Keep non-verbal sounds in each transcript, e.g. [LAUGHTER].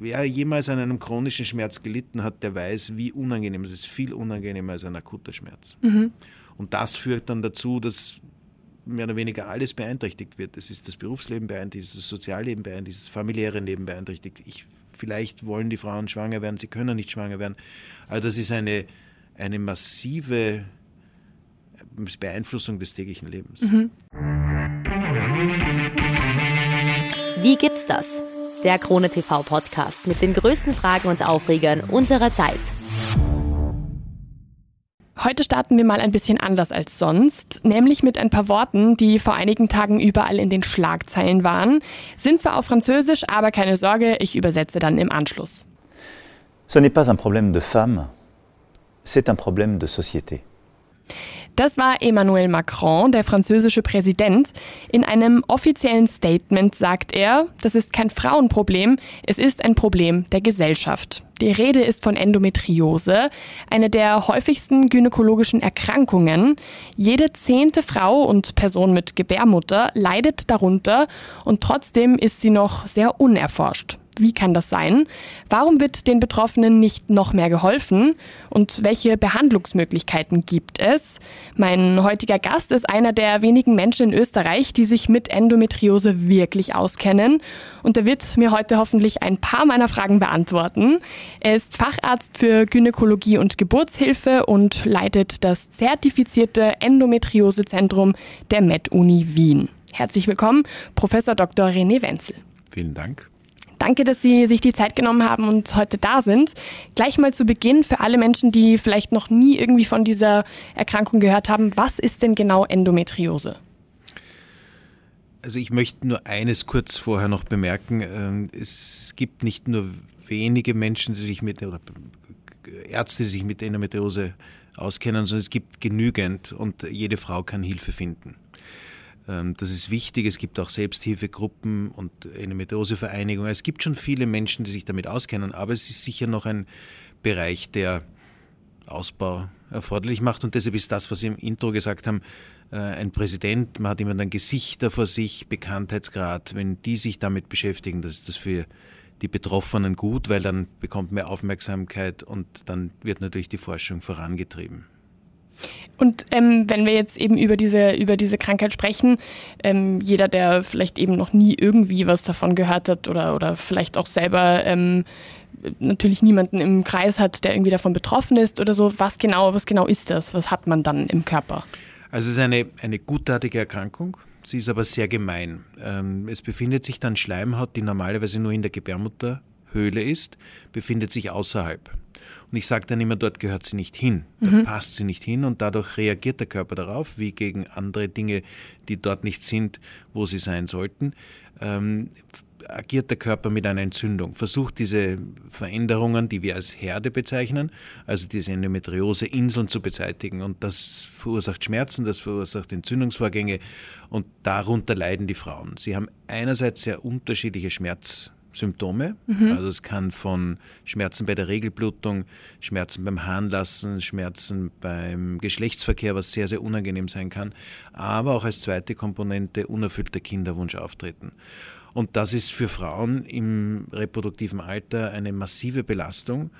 wer jemals an einem chronischen Schmerz gelitten hat, der weiß, wie unangenehm es ist. Viel unangenehmer als ein akuter Schmerz. Mhm. Und das führt dann dazu, dass mehr oder weniger alles beeinträchtigt wird. Es ist das Berufsleben beeinträchtigt, es ist das Sozialleben beeinträchtigt, das familiäre Leben beeinträchtigt. Ich, vielleicht wollen die Frauen schwanger werden, sie können nicht schwanger werden. Aber das ist eine, eine massive Beeinflussung des täglichen Lebens. Mhm. Wie gibt's das? Der Krone TV Podcast mit den größten Fragen und Aufregern unserer Zeit. Heute starten wir mal ein bisschen anders als sonst, nämlich mit ein paar Worten, die vor einigen Tagen überall in den Schlagzeilen waren. Sind zwar auf Französisch, aber keine Sorge, ich übersetze dann im Anschluss. Ce n'est pas un problème de femme, c'est un problème de société. Das war Emmanuel Macron, der französische Präsident. In einem offiziellen Statement sagt er, das ist kein Frauenproblem, es ist ein Problem der Gesellschaft. Die Rede ist von Endometriose, eine der häufigsten gynäkologischen Erkrankungen. Jede zehnte Frau und Person mit Gebärmutter leidet darunter und trotzdem ist sie noch sehr unerforscht. Wie kann das sein? Warum wird den Betroffenen nicht noch mehr geholfen? Und welche Behandlungsmöglichkeiten gibt es? Mein heutiger Gast ist einer der wenigen Menschen in Österreich, die sich mit Endometriose wirklich auskennen. Und er wird mir heute hoffentlich ein paar meiner Fragen beantworten. Er ist Facharzt für Gynäkologie und Geburtshilfe und leitet das zertifizierte Endometriosezentrum der Med-Uni Wien. Herzlich willkommen, Professor Dr. René Wenzel. Vielen Dank. Danke, dass Sie sich die Zeit genommen haben und heute da sind. Gleich mal zu Beginn für alle Menschen, die vielleicht noch nie irgendwie von dieser Erkrankung gehört haben. Was ist denn genau Endometriose? Also ich möchte nur eines kurz vorher noch bemerken. Ähm, es gibt nicht nur wenige Menschen, die sich mit, oder Ärzte, die sich mit Endometriose auskennen, sondern es gibt genügend und jede Frau kann Hilfe finden. Ähm, das ist wichtig. Es gibt auch Selbsthilfegruppen und Endometriosevereinigungen. Es gibt schon viele Menschen, die sich damit auskennen, aber es ist sicher noch ein Bereich, der Ausbau erforderlich macht. Und deshalb ist das, was Sie im Intro gesagt haben, äh, ein Präsident, man hat immer dann Gesichter vor sich, Bekanntheitsgrad. Wenn die sich damit beschäftigen, das ist das für die Betroffenen gut, weil dann bekommt mehr Aufmerksamkeit und dann wird natürlich die Forschung vorangetrieben. Und ähm, wenn wir jetzt eben über diese, über diese Krankheit sprechen, ähm, jeder, der vielleicht eben noch nie irgendwie was davon gehört hat oder, oder vielleicht auch selber ähm, natürlich niemanden im Kreis hat, der irgendwie davon betroffen ist oder so, was genau, was genau ist das? Was hat man dann im Körper? Also es ist eine, eine gutartige Erkrankung. Sie ist aber sehr gemein. Ähm, es befindet sich dann Schleimhaut, die normalerweise nur in der Gebärmutterhöhle ist, befindet sich außerhalb. Und ich sage dann immer, dort gehört sie nicht hin, dort mhm. passt sie nicht hin und dadurch reagiert der Körper darauf, wie gegen andere Dinge, die dort nicht sind, wo sie sein sollten. Ähm, agiert der Körper mit einer Entzündung, versucht diese Veränderungen, die wir als Herde bezeichnen, also diese Endometriose-Inseln zu beseitigen. Und das verursacht Schmerzen, das verursacht Entzündungsvorgänge und darunter leiden die Frauen. Sie haben einerseits sehr unterschiedliche Schmerz Symptome. Mhm. Also es kann von Schmerzen bei der Regelblutung, Schmerzen beim Harnlassen, Schmerzen beim Geschlechtsverkehr, was sehr, sehr unangenehm sein kann, aber auch als zweite Komponente unerfüllter Kinderwunsch auftreten. Und das ist für Frauen im reproduktiven Alter eine massive Belastung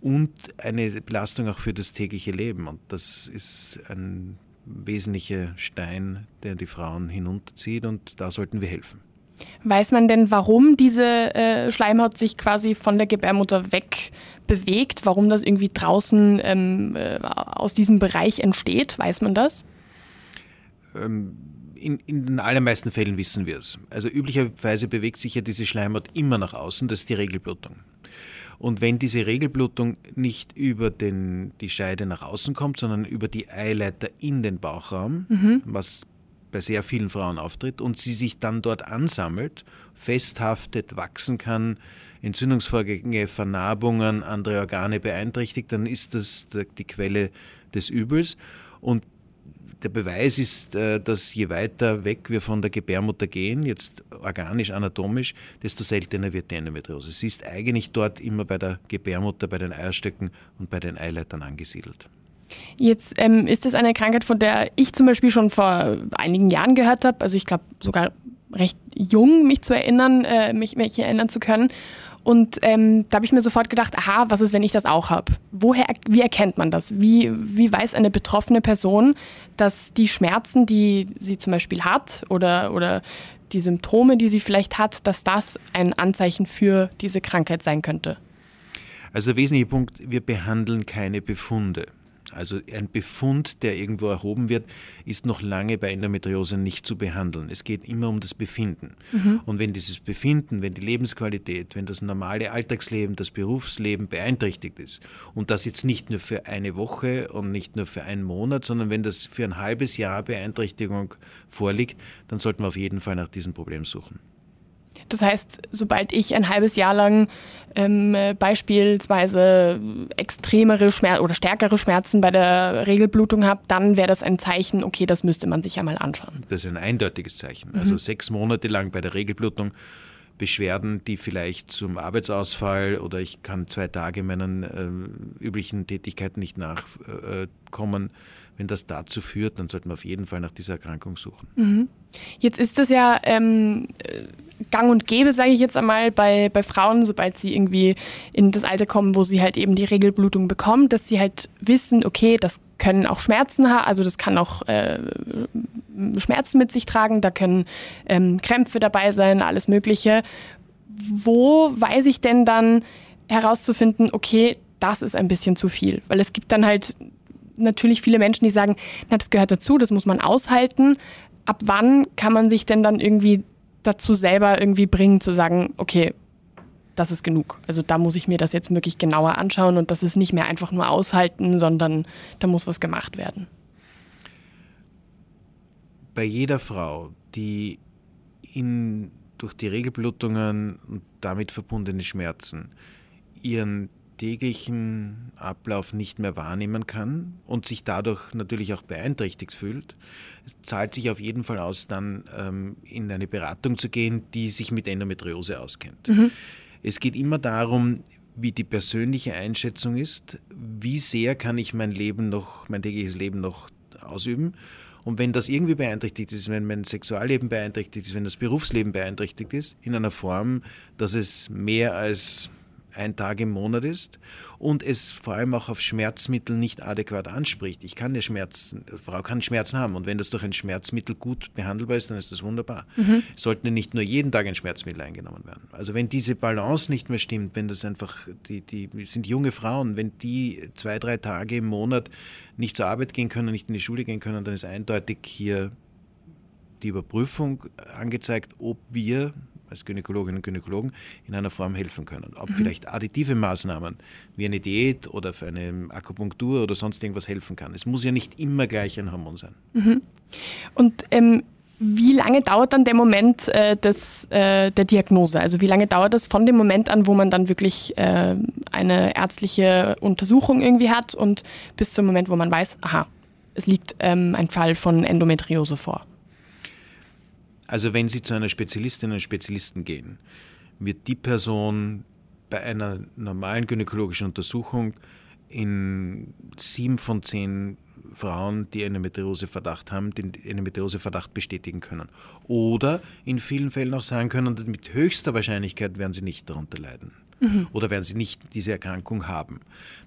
und eine Belastung auch für das tägliche Leben. Und das ist ein wesentlicher Stein, der die Frauen hinunterzieht und da sollten wir helfen. Weiß man denn, warum diese äh, Schleimhaut sich quasi von der Gebärmutter weg bewegt? Warum das irgendwie draußen ähm, äh, aus diesem Bereich entsteht? Weiß man das? Ähm, in, in, den allermeisten Fällen wissen wir es. Also üblicherweise bewegt sich ja diese Schleimhaut immer nach außen, das ist die Regelblutung. Und wenn diese Regelblutung nicht über den, die Scheide nach außen kommt, sondern über die Eileiter in den Bauchraum, mhm. was bei sehr vielen Frauen auftritt und sie sich dann dort ansammelt, festhaftet, wachsen kann, Entzündungsvorgänge, Vernarbungen, andere Organe beeinträchtigt, dann ist das die Quelle des Übels. Und der Beweis ist, äh, dass je weiter weg wir von der Gebärmutter gehen, jetzt organisch, anatomisch, desto seltener wird die Endometriose. Sie ist eigentlich dort immer bei der Gebärmutter, bei den Eierstöcken und bei den Eileitern angesiedelt. Jetzt ähm, ist das eine Krankheit, von der ich zum Beispiel schon vor einigen Jahren gehört habe. Also ich glaube sogar recht jung, mich zu erinnern, äh, mich, mich erinnern zu können. Und ähm, da habe ich mir sofort gedacht, aha, was ist, wenn ich das auch habe? Woher, wie erkennt man das? Wie, wie weiß eine betroffene Person, dass die Schmerzen, die sie zum Beispiel hat oder, oder die Symptome, die sie vielleicht hat, dass das ein Anzeichen für diese Krankheit sein könnte? Also der wesentliche Punkt, wir behandeln keine Befunde. Also ein Befund, der irgendwo erhoben wird, ist noch lange bei Endometriose nicht zu behandeln. Es geht immer um das Befinden. Mhm. Und wenn dieses Befinden, wenn die Lebensqualität, wenn das normale Alltagsleben, das Berufsleben beeinträchtigt ist und das jetzt nicht nur für eine Woche und nicht nur für einen Monat, sondern wenn das für ein halbes Jahr Beeinträchtigung vorliegt, dann sollten wir auf jeden Fall nach diesem Problem suchen. Das heißt, sobald ich ein halbes Jahr lang ähm, beispielsweise extremere Schmerzen oder stärkere Schmerzen bei der Regelblutung habe, dann wäre das ein Zeichen, okay, das müsste man sich einmal anschauen. Das ist ein eindeutiges Zeichen. Mhm. Also sechs Monate lang bei der Regelblutung Beschwerden, die vielleicht zum Arbeitsausfall oder ich kann zwei Tage meinen äh, üblichen Tätigkeiten nicht nachkommen, wenn das dazu führt, dann sollten wir auf jeden Fall nach dieser Erkrankung suchen. Mhm. Jetzt ist das ja ähm, gang und gäbe, sage ich jetzt einmal, bei, bei Frauen, sobald sie irgendwie in das Alter kommen, wo sie halt eben die Regelblutung bekommen, dass sie halt wissen, okay, das können auch Schmerzen haben, also das kann auch äh, Schmerzen mit sich tragen, da können ähm, Krämpfe dabei sein, alles Mögliche. Wo weiß ich denn dann herauszufinden, okay, das ist ein bisschen zu viel? Weil es gibt dann halt natürlich viele Menschen, die sagen, na, das gehört dazu, das muss man aushalten. Ab wann kann man sich denn dann irgendwie dazu selber irgendwie bringen, zu sagen, okay, das ist genug. Also da muss ich mir das jetzt wirklich genauer anschauen und das ist nicht mehr einfach nur aushalten, sondern da muss was gemacht werden. Bei jeder Frau, die in, durch die Regelblutungen und damit verbundene Schmerzen ihren täglichen Ablauf nicht mehr wahrnehmen kann und sich dadurch natürlich auch beeinträchtigt fühlt, zahlt sich auf jeden Fall aus, dann ähm, in eine Beratung zu gehen, die sich mit Endometriose auskennt. Mhm. Es geht immer darum, wie die persönliche Einschätzung ist, wie sehr kann ich mein Leben noch, mein tägliches Leben noch ausüben. Und wenn das irgendwie beeinträchtigt ist, wenn mein Sexualleben beeinträchtigt ist, wenn das Berufsleben beeinträchtigt ist, in einer Form, dass es mehr als ein Tag im Monat ist und es vor allem auch auf Schmerzmittel nicht adäquat anspricht. Ich kann ja Schmerzen, Frau kann Schmerzen haben und wenn das durch ein Schmerzmittel gut behandelbar ist, dann ist das wunderbar. Mhm. Sollten nicht nur jeden Tag ein Schmerzmittel eingenommen werden. Also wenn diese Balance nicht mehr stimmt, wenn das einfach, die, die sind junge Frauen, wenn die zwei, drei Tage im Monat nicht zur Arbeit gehen können, nicht in die Schule gehen können, dann ist eindeutig hier die Überprüfung angezeigt, ob wir als Gynäkologinnen und Gynäkologen in einer Form helfen können. Ob mhm. vielleicht additive Maßnahmen wie eine Diät oder für eine Akupunktur oder sonst irgendwas helfen kann. Es muss ja nicht immer gleich ein Hormon sein. Mhm. Und ähm, wie lange dauert dann der Moment äh, des, äh, der Diagnose? Also wie lange dauert das von dem Moment an, wo man dann wirklich äh, eine ärztliche Untersuchung irgendwie hat und bis zum Moment, wo man weiß, aha, es liegt ähm, ein Fall von Endometriose vor? Also wenn Sie zu einer Spezialistin oder Spezialisten gehen, wird die Person bei einer normalen gynäkologischen Untersuchung in sieben von zehn Frauen, die Endometriose-Verdacht haben, den Endometriose-Verdacht bestätigen können. Oder in vielen Fällen auch sagen können, mit höchster Wahrscheinlichkeit werden sie nicht darunter leiden mhm. oder werden sie nicht diese Erkrankung haben.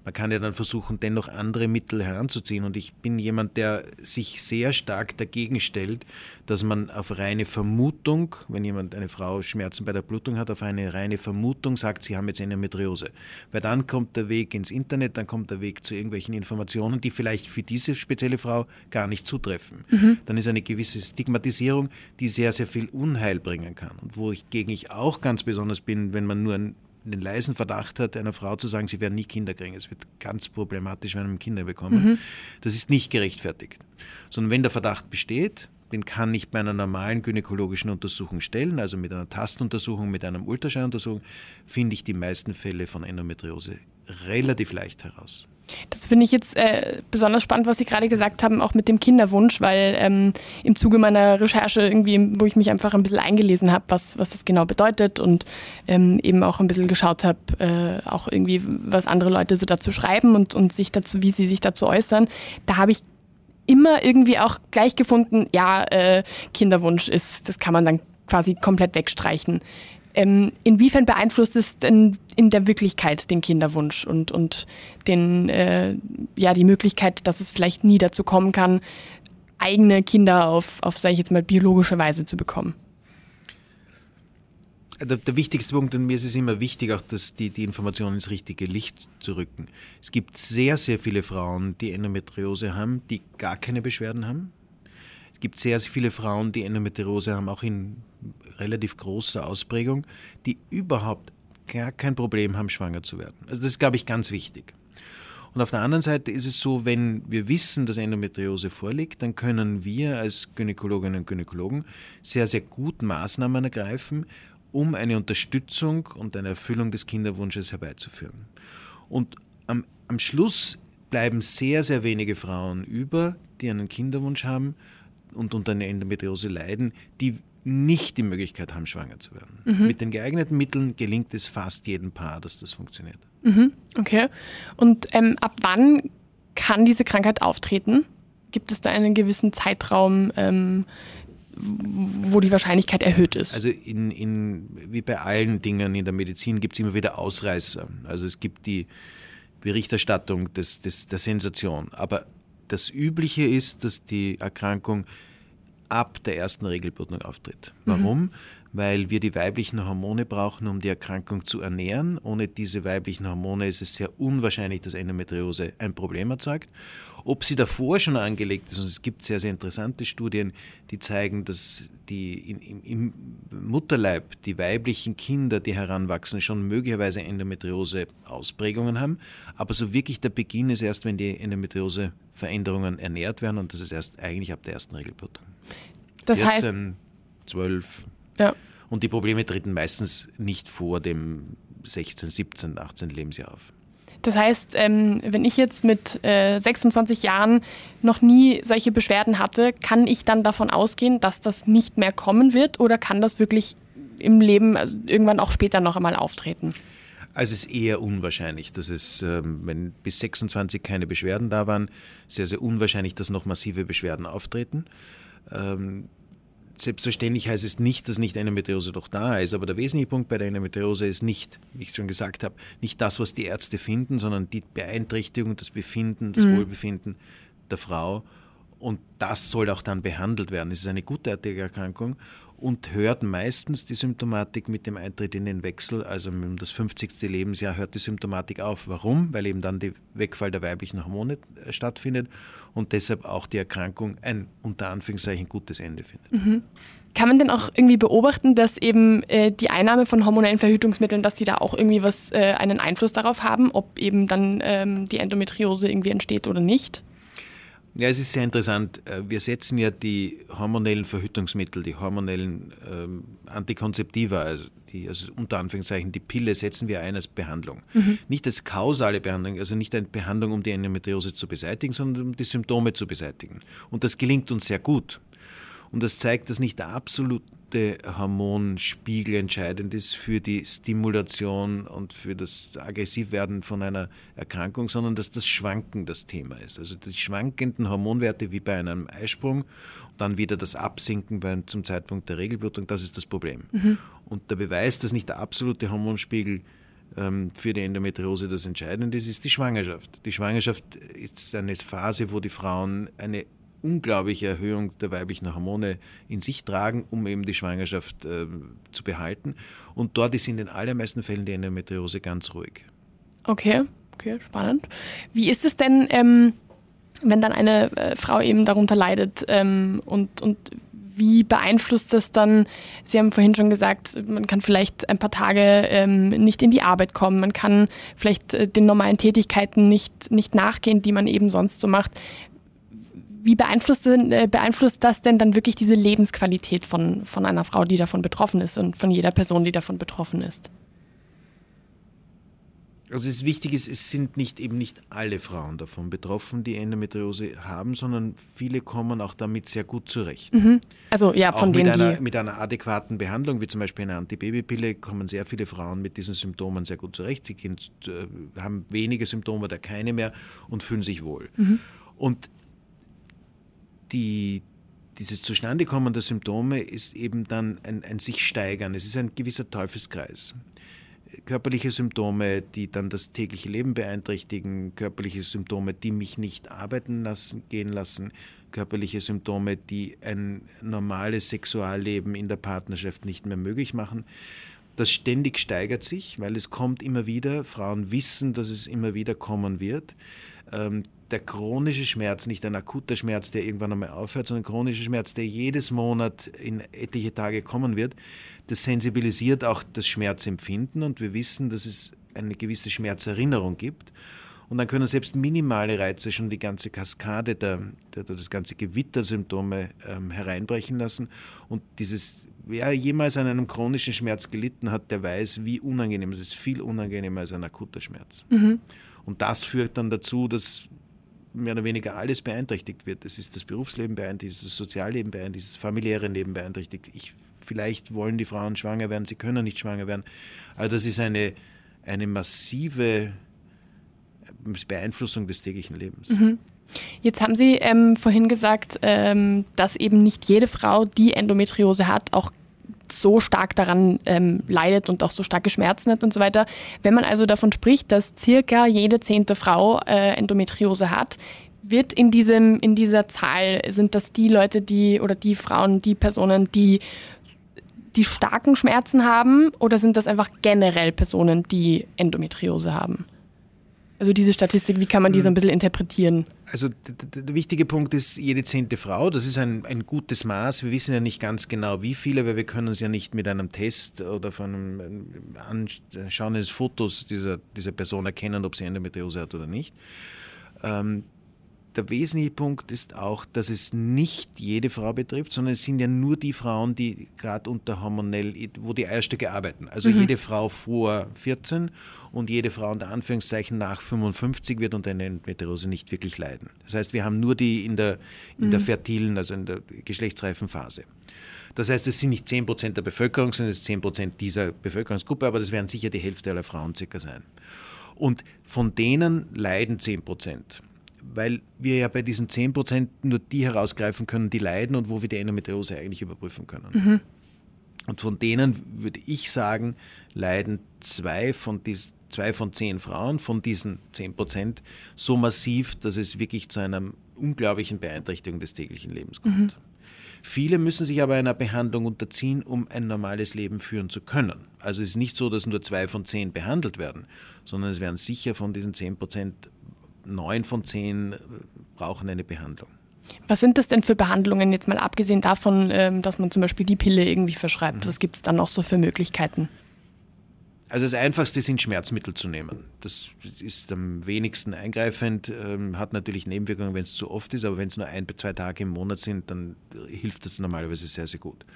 Man kann ja dann versuchen, dennoch andere Mittel heranzuziehen. Und ich bin jemand, der sich sehr stark dagegen stellt, dass man auf reine Vermutung, wenn jemand, eine Frau Schmerzen bei der Blutung hat, auf eine reine Vermutung sagt, sie haben jetzt Endometriose. Weil dann kommt der Weg ins Internet, dann kommt der Weg zu irgendwelchen Informationen, die vielleicht für diese spezielle Frau gar nicht zutreffen. Mhm. Dann ist eine gewisse Stigmatisierung, die sehr, sehr viel Unheil bringen kann. Und wo ich gegen ich auch ganz besonders bin, wenn man nur ein den leisen Verdacht hat, einer Frau zu sagen, sie werden nie Kinder kriegen. Es wird ganz problematisch, wenn man Kinder bekommen. Mhm. Das ist nicht gerechtfertigt. Sondern wenn der Verdacht besteht, den kann ich bei einer normalen gynäkologischen Untersuchung stellen, also mit einer Tastuntersuchung, mit einer Ultraschalluntersuchung, finde ich die meisten Fälle von Endometriose relativ leicht heraus. Das finde ich jetzt äh, besonders spannend, was Sie gerade gesagt haben, auch mit dem Kinderwunsch, weil ähm, im Zuge meiner Recherche irgendwie, wo ich mich einfach ein bisschen eingelesen habe, was, was das genau bedeutet und ähm, eben auch ein bisschen geschaut habe, äh, auch irgendwie, was andere Leute so dazu schreiben und, und sich dazu, wie sie sich dazu äußern, da habe ich immer irgendwie auch gleich gefunden, ja, äh, Kinderwunsch ist, das kann man dann quasi komplett wegstreichen. Ähm, inwiefern beeinflusst es denn in der Wirklichkeit den Kinderwunsch und, und den, äh, ja, die Möglichkeit, dass es vielleicht nie dazu kommen kann, eigene Kinder auf, auf sage ich jetzt mal, biologische Weise zu bekommen? Der, der, wichtigste Punkt, und mir ist es immer wichtig, auch dass die, die Informationen ins richtige Licht zu rücken. Es gibt sehr, sehr viele Frauen, die Endometriose haben, die gar keine Beschwerden haben. Es gibt sehr, sehr viele Frauen, die Endometriose haben, auch in relativ großer Ausprägung, die überhaupt gar kein Problem haben, schwanger zu werden. Also das ist, glaube ich, ganz wichtig. Und auf der anderen Seite ist es so, wenn wir wissen, dass Endometriose vorliegt, dann können wir als Gynäkologinnen und Gynäkologen sehr, sehr gut Maßnahmen ergreifen, um eine Unterstützung und eine Erfüllung des Kinderwunsches herbeizuführen. Und am, am Schluss bleiben sehr, sehr wenige Frauen über, die einen Kinderwunsch haben und unter einer Endometriose leiden, die nicht die Möglichkeit haben, schwanger zu werden. Mhm. Mit den geeigneten Mitteln gelingt es fast jedem Paar, dass das funktioniert. Mhm. Okay. Und ähm, ab wann kann diese Krankheit auftreten? Gibt es da einen gewissen Zeitraum, ähm, wo die Wahrscheinlichkeit erhöht ist? Also in, in, wie bei allen Dingen in der Medizin gibt es immer wieder Ausreißer. Also es gibt die Berichterstattung des, des, der Sensation. Aber das Übliche ist, dass die Erkrankung ab der ersten Regelblutung auftritt. Warum? Mhm. Weil wir die weiblichen Hormone brauchen, um die Erkrankung zu ernähren. Ohne diese weiblichen Hormone ist es sehr unwahrscheinlich, dass Endometriose ein Problem erzeugt. Ob sie davor schon angelegt ist, und es gibt sehr, sehr interessante Studien, die zeigen, dass die in, im Mutterleib die weiblichen Kinder, die heranwachsen, schon möglicherweise Endometriose-Ausprägungen haben. Aber so wirklich der Beginn ist erst, wenn die Endometriose-Veränderungen ernährt werden und das ist erst eigentlich ab der ersten Regelblutung. Das 14, heißt, 12. Ja. Und die Probleme treten meistens nicht vor dem 16, 17, 18 Lebensjahr auf. Das heißt, ähm, wenn ich jetzt mit äh, 26 Jahren noch nie solche Beschwerden hatte, kann ich dann davon ausgehen, dass das nicht mehr kommen wird oder kann das wirklich im Leben also irgendwann auch später noch einmal auftreten? Also es ist eher unwahrscheinlich, dass es, ähm, wenn bis 26 keine Beschwerden da waren, sehr, sehr unwahrscheinlich, dass noch massive Beschwerden auftreten. Ähm, Selbstverständlich heißt es nicht, dass nicht eine Meteose doch da ist, aber der wesentliche Punkt bei der Endometriose ist nicht, wie ich schon gesagt habe, nicht das, was die Ärzte finden, sondern die Beeinträchtigung, das Befinden, das mhm. Wohlbefinden der Frau. Und das soll auch dann behandelt werden. Es ist eine gutartige Erkrankung und hört meistens die Symptomatik mit dem Eintritt in den Wechsel, also um das 50. Lebensjahr hört die Symptomatik auf. Warum? Weil eben dann der Wegfall der weiblichen Hormone äh, stattfindet und deshalb auch die Erkrankung ein unter Anführungszeichen gutes Ende findet. Mhm. Kann man denn auch irgendwie beobachten, dass eben äh, die Einnahme von hormonellen Verhütungsmitteln, dass die da auch irgendwie was äh, einen Einfluss darauf haben, ob eben dann ähm, die Endometriose irgendwie entsteht oder nicht? Ja, es ist sehr interessant. Äh, wir setzen ja die hormonellen Verhütungsmittel, die hormonellen ähm, Antikonzeptiva, also, die, also unter Anführungszeichen die Pille, setzen wir ein als Behandlung. Mhm. Nicht als kausale Behandlung, also nicht eine Behandlung, um die Endometriose zu beseitigen, sondern um die Symptome zu beseitigen. Und das gelingt uns sehr gut. Und das zeigt, dass nicht der absolute Hormonspiegel entscheidend ist für die Stimulation und für das Aggressivwerden von einer Erkrankung, sondern dass das Schwanken das Thema ist. Also die schwankenden Hormonwerte wie bei einem Eisprung und dann wieder das Absinken bei, zum Zeitpunkt der Regelblutung, das ist das Problem. Mhm. Und der Beweis, dass nicht der absolute Hormonspiegel ähm, für die Endometriose das Entscheidende ist, ist die Schwangerschaft. Die Schwangerschaft ist eine Phase, wo die Frauen eine unglaubliche Erhöhung der weiblichen Hormone in sich tragen, um eben die Schwangerschaft äh, zu behalten. Und dort ist in den allermeisten Fällen die Endometriose ganz ruhig. Okay, okay, spannend. Wie ist es denn, ähm, wenn dann eine äh, Frau eben darunter leidet ähm, und, und wie beeinflusst das dann? Sie haben vorhin schon gesagt, man kann vielleicht ein paar Tage ähm, nicht in die Arbeit kommen, man kann vielleicht äh, den normalen Tätigkeiten nicht, nicht nachgehen, die man eben sonst so macht wie beeinflusst, äh, beeinflusst das denn dann wirklich diese Lebensqualität von, von einer Frau, die davon betroffen ist und von jeder Person, die davon betroffen ist? Also es wichtig ist, es sind nicht eben nicht alle Frauen davon betroffen, die Endometriose haben, sondern viele kommen auch damit sehr gut zurecht. Mhm. Also ja, von auch denen mit einer, mit einer adäquaten Behandlung, wie zum Beispiel eine Antibabypille, kommen sehr viele Frauen mit diesen Symptomen sehr gut zurecht. Sie äh, haben wenige Symptome oder keine mehr und fühlen sich wohl. Mhm. Und die, dieses Zustandekommen der Symptome ist eben dann ein, ein sich steigern. Es ist ein gewisser Teufelskreis körperliche Symptome, die dann das tägliche Leben beeinträchtigen, körperliche Symptome, die mich nicht arbeiten lassen, gehen lassen, körperliche Symptome, die ein normales Sexualleben in der Partnerschaft nicht mehr möglich machen. Das ständig steigert sich, weil es kommt immer wieder. Frauen wissen, dass es immer wieder kommen wird. Der chronische Schmerz, nicht ein akuter Schmerz, der irgendwann einmal aufhört, sondern ein chronischer Schmerz, der jedes Monat in etliche Tage kommen wird, das sensibilisiert auch das Schmerzempfinden und wir wissen, dass es eine gewisse Schmerzerinnerung gibt. Und dann können selbst minimale Reize schon die ganze Kaskade, der, der das ganze Gewitter Symptome ähm, hereinbrechen lassen. Und dieses, wer jemals an einem chronischen Schmerz gelitten hat, der weiß, wie unangenehm es ist. Viel unangenehmer als ein akuter Schmerz. Mhm. Und das führt dann dazu, dass mehr oder weniger alles beeinträchtigt wird. Es ist das Berufsleben beeinträchtigt, das Sozialleben beeinträchtigt, das familiäre Leben beeinträchtigt. Ich vielleicht wollen die Frauen schwanger werden, sie können nicht schwanger werden. Aber das ist eine, eine massive Beeinflussung des täglichen Lebens. Mhm. Jetzt haben Sie ähm, vorhin gesagt, ähm, dass eben nicht jede Frau, die Endometriose hat, auch so stark daran ähm, leidet und auch so starke Schmerzen hat und so weiter. Wenn man also davon spricht, dass circa jede zehnte Frau äh, Endometriose hat, wird in, diesem, in dieser Zahl, sind das die Leute, die oder die Frauen, die Personen, die die starken Schmerzen haben oder sind das einfach generell Personen, die Endometriose haben? Also diese Statistik, wie kann man die so ein hm. bisschen interpretieren? Also der, wichtige Punkt ist jede zehnte Frau. Das ist ein, ein gutes Maß. Wir wissen ja nicht ganz genau, wie viele, weil wir können es ja nicht mit einem Test oder von einem Anschauen eines Fotos dieser, dieser Person erkennen, ob sie Endometriose hat oder nicht. Ähm, der wesentliche Punkt ist auch, dass es nicht jede Frau betrifft, sondern es sind ja nur die Frauen, die gerade unter hormonell, wo die Eierstöcke arbeiten. Also mhm. jede Frau vor 14 und jede Frau unter Anführungszeichen nach 55 wird unter einer Endometriose nicht wirklich leiden. Das heißt, wir haben nur die in der, in mhm. der fertilen, also in der geschlechtsreifen Phase. Das heißt, es sind nicht 10% der Bevölkerung, sondern es sind 10% dieser Bevölkerungsgruppe, aber das werden sicher die Hälfte aller Frauen circa sein. Und von denen leiden 10 weil wir ja bei diesen 10% nur die herausgreifen können, die leiden und wo wir die Endometriose eigentlich überprüfen können. Mhm. Und von denen würde ich sagen, leiden zwei von, dies, zwei von zehn Frauen von diesen 10% so massiv, dass es wirklich zu einer unglaublichen Beeinträchtigung des täglichen Lebens kommt. Mhm. Viele müssen sich aber einer Behandlung unterziehen, um ein normales Leben führen zu können. Also es ist nicht so, dass nur zwei von zehn behandelt werden, sondern es werden sicher von diesen 10 Prozent neun von zehn äh, brauchen eine Behandlung. Was sind das denn für Behandlungen, jetzt mal abgesehen davon, ähm, dass man zum Beispiel die Pille irgendwie verschreibt? Mhm. Was gibt es dann noch so für Möglichkeiten? Also das Einfachste sind Schmerzmittel zu nehmen. Das ist am wenigsten eingreifend, ähm, hat natürlich Nebenwirkungen, wenn es zu oft ist, aber wenn es nur ein, zwei Tage im Monat sind, dann hilft das normalerweise sehr, sehr gut.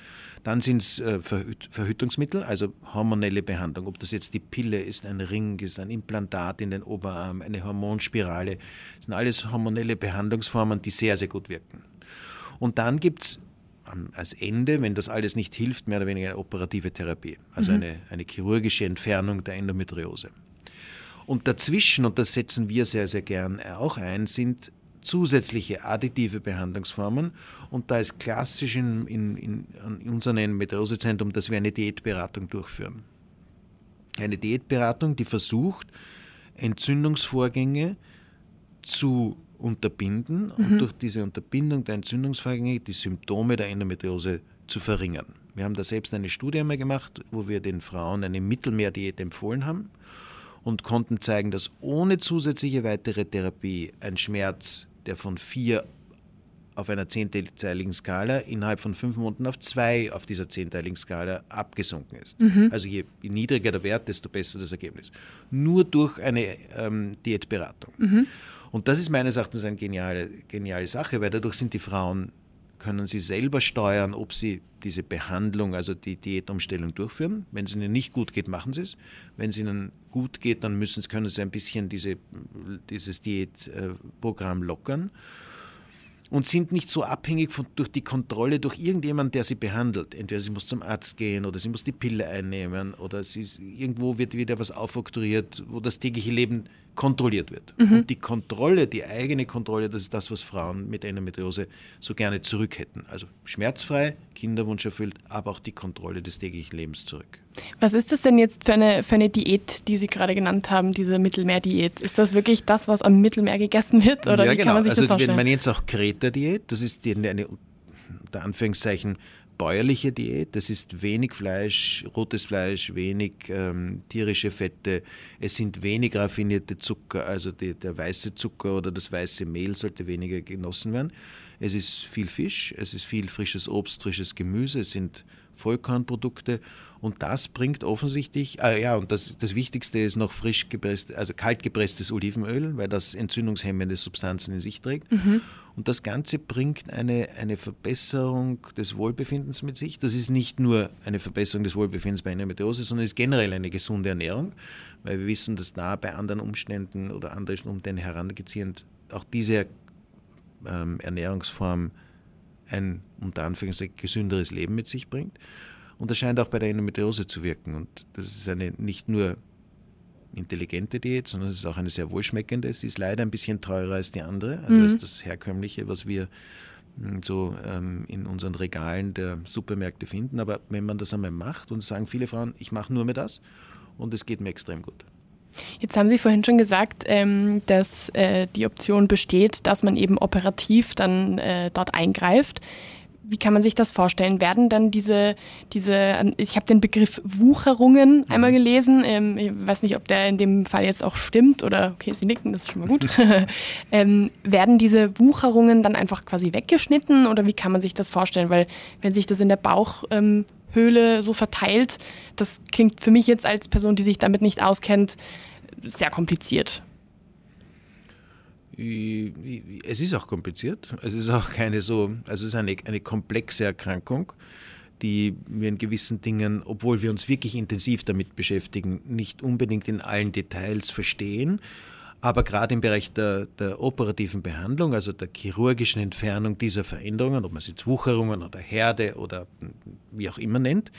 Dann sind es äh, Verhütungsmittel, also hormonelle Behandlung. Ob das jetzt die Pille ist, ein Ring ist, ein Implantat in den Oberarm, eine Hormonspirale, das sind alles hormonelle Behandlungsformen, die sehr, sehr gut wirken. Und dann gibt es als Ende, wenn das alles nicht hilft, mehr oder weniger eine operative Therapie, also mhm. eine, eine chirurgische Entfernung der Endometriose. Und dazwischen, und das setzen wir sehr, sehr gern auch ein, sind zusätzliche additive Behandlungsformen. Und da ist klassisch in, in, in unserem Endometriosezentrum, dass wir eine Diätberatung durchführen. Eine Diätberatung, die versucht, Entzündungsvorgänge zu unterbinden mhm. und durch diese Unterbindung der Entzündungsvorgänge die Symptome der Endometriose zu verringern. Wir haben da selbst eine Studie einmal gemacht, wo wir den Frauen eine Mittelmeerdiät empfohlen haben und konnten zeigen, dass ohne zusätzliche weitere Therapie ein Schmerz, der von vier auf einer zehnteiligen Skala innerhalb von fünf Monaten auf zwei auf dieser zehnteiligen Skala abgesunken ist. Mhm. Also je niedriger der Wert, desto besser das Ergebnis. Nur durch eine ähm, Diätberatung. Mhm. Und das ist meines Erachtens eine geniale, geniale Sache, weil dadurch sind die Frauen, können sie selber steuern, ob sie diese Behandlung, also die Diätumstellung durchführen. Wenn es ihnen nicht gut geht, machen sie es. Wenn es ihnen gut geht, dann müssen, können sie ein bisschen diese, dieses Diätprogramm lockern und sind nicht so abhängig von, durch die Kontrolle durch irgendjemanden, der sie behandelt. Entweder sie muss zum Arzt gehen oder sie muss die Pille einnehmen oder sie, irgendwo wird wieder was aufoktroyiert, wo das tägliche Leben kontrolliert wird. Mhm. Und die Kontrolle, die eigene Kontrolle, das ist das, was Frauen mit Endometriose so gerne zurück hätten. Also schmerzfrei, Kinderwunsch erfüllt, aber auch die Kontrolle des täglichen Lebens zurück. Was ist das denn jetzt für eine, für eine Diät, die Sie gerade genannt haben, diese Mittelmeerdiät? Ist das wirklich das, was am Mittelmeer gegessen wird? Oder ja, wie genau. kann man sich also, das vorstellen? Man nennt es auch Kreta-Diät. Das ist eine, unter Anführungszeichen, bäuerliche Diät. Das ist wenig Fleisch, rotes Fleisch, wenig ähm, tierische Fette. Es sind wenig raffinierte Zucker, also die, der weiße Zucker oder das weiße Mehl sollte weniger genossen werden. Es ist viel Fisch, es ist viel frisches Obst, frisches Gemüse, es sind Vollkornprodukte und das bringt offensichtlich, ah ja, und das, das Wichtigste ist noch frisch gepresst, also kalt gepresstes Olivenöl, weil das entzündungshemmende Substanzen in sich trägt. Mhm. Und das Ganze bringt eine, eine Verbesserung des Wohlbefindens mit sich. Das ist nicht nur eine Verbesserung des Wohlbefindens bei Endometriose, sondern ist generell eine gesunde Ernährung, weil wir wissen, dass da bei anderen Umständen oder anderen Umständen herangeziehend auch diese ähm, Ernährungsform ein unter Anführungszeichen gesünderes Leben mit sich bringt. Und das scheint auch bei der Endometriose zu wirken. Und das ist eine nicht nur intelligente Diät, sondern es ist auch eine sehr wohlschmeckende. Sie ist leider ein bisschen teurer als die andere, also mhm. als das herkömmliche, was wir hm, so ähm, in unseren Regalen der Supermärkte finden. Aber wenn man das einmal macht und sagen viele Frauen, ich mache nur mehr das und es geht mir extrem gut. Jetzt haben Sie vorhin schon gesagt, ähm, dass äh, die Option besteht, dass man eben operativ dann äh, dort eingreift wie kann man sich das vorstellen? Werden dann diese, diese ich habe den Begriff Wucherungen einmal mhm. gelesen, ähm, ich weiß nicht, ob der in dem Fall jetzt auch stimmt oder, okay, Sie nicken, das ist schon mal gut. [LAUGHS] ähm, werden diese Wucherungen dann einfach quasi weggeschnitten oder wie kann man sich das vorstellen? Weil wenn sich das in der Bauchhöhle ähm, so verteilt, das klingt für mich jetzt als Person, die sich damit nicht auskennt, sehr kompliziert es ist auch kompliziert. Es ist auch keine so, also es ist eine, eine komplexe Erkrankung, die wir in gewissen Dingen, obwohl wir uns wirklich intensiv damit beschäftigen, nicht unbedingt in allen Details verstehen. Aber gerade im Bereich der, der, operativen Behandlung, also der chirurgischen Entfernung dieser Veränderungen, ob man sie jetzt Wucherungen oder Herde oder wie auch immer nennt,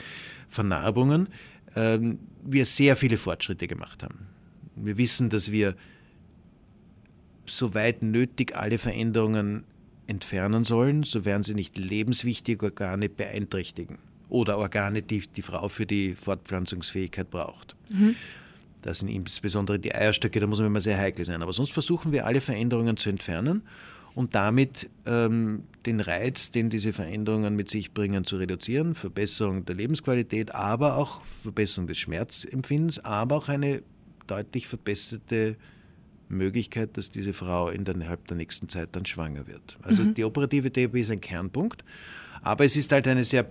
Vernarbungen, ähm, wir sehr viele Fortschritte gemacht haben. Wir wissen, dass wir soweit nötig alle Veränderungen entfernen sollen, so werden sie nicht lebenswichtige Organe beeinträchtigen oder Organe, die die Frau für die Fortpflanzungsfähigkeit braucht. Mhm. Das sind insbesondere die Eierstöcke, da muss man immer sehr heikel sein. Aber sonst versuchen wir alle Veränderungen zu entfernen und damit ähm, den Reiz, den diese Veränderungen mit sich bringen, zu reduzieren. Verbesserung der Lebensqualität, aber auch Verbesserung des Schmerzempfindens, aber auch eine deutlich verbesserte Möglichkeit, dass diese Frau innerhalb der nächsten Zeit dann schwanger wird. Also mhm. die operative Therapie ist ein Kernpunkt, aber es ist halt eine sehr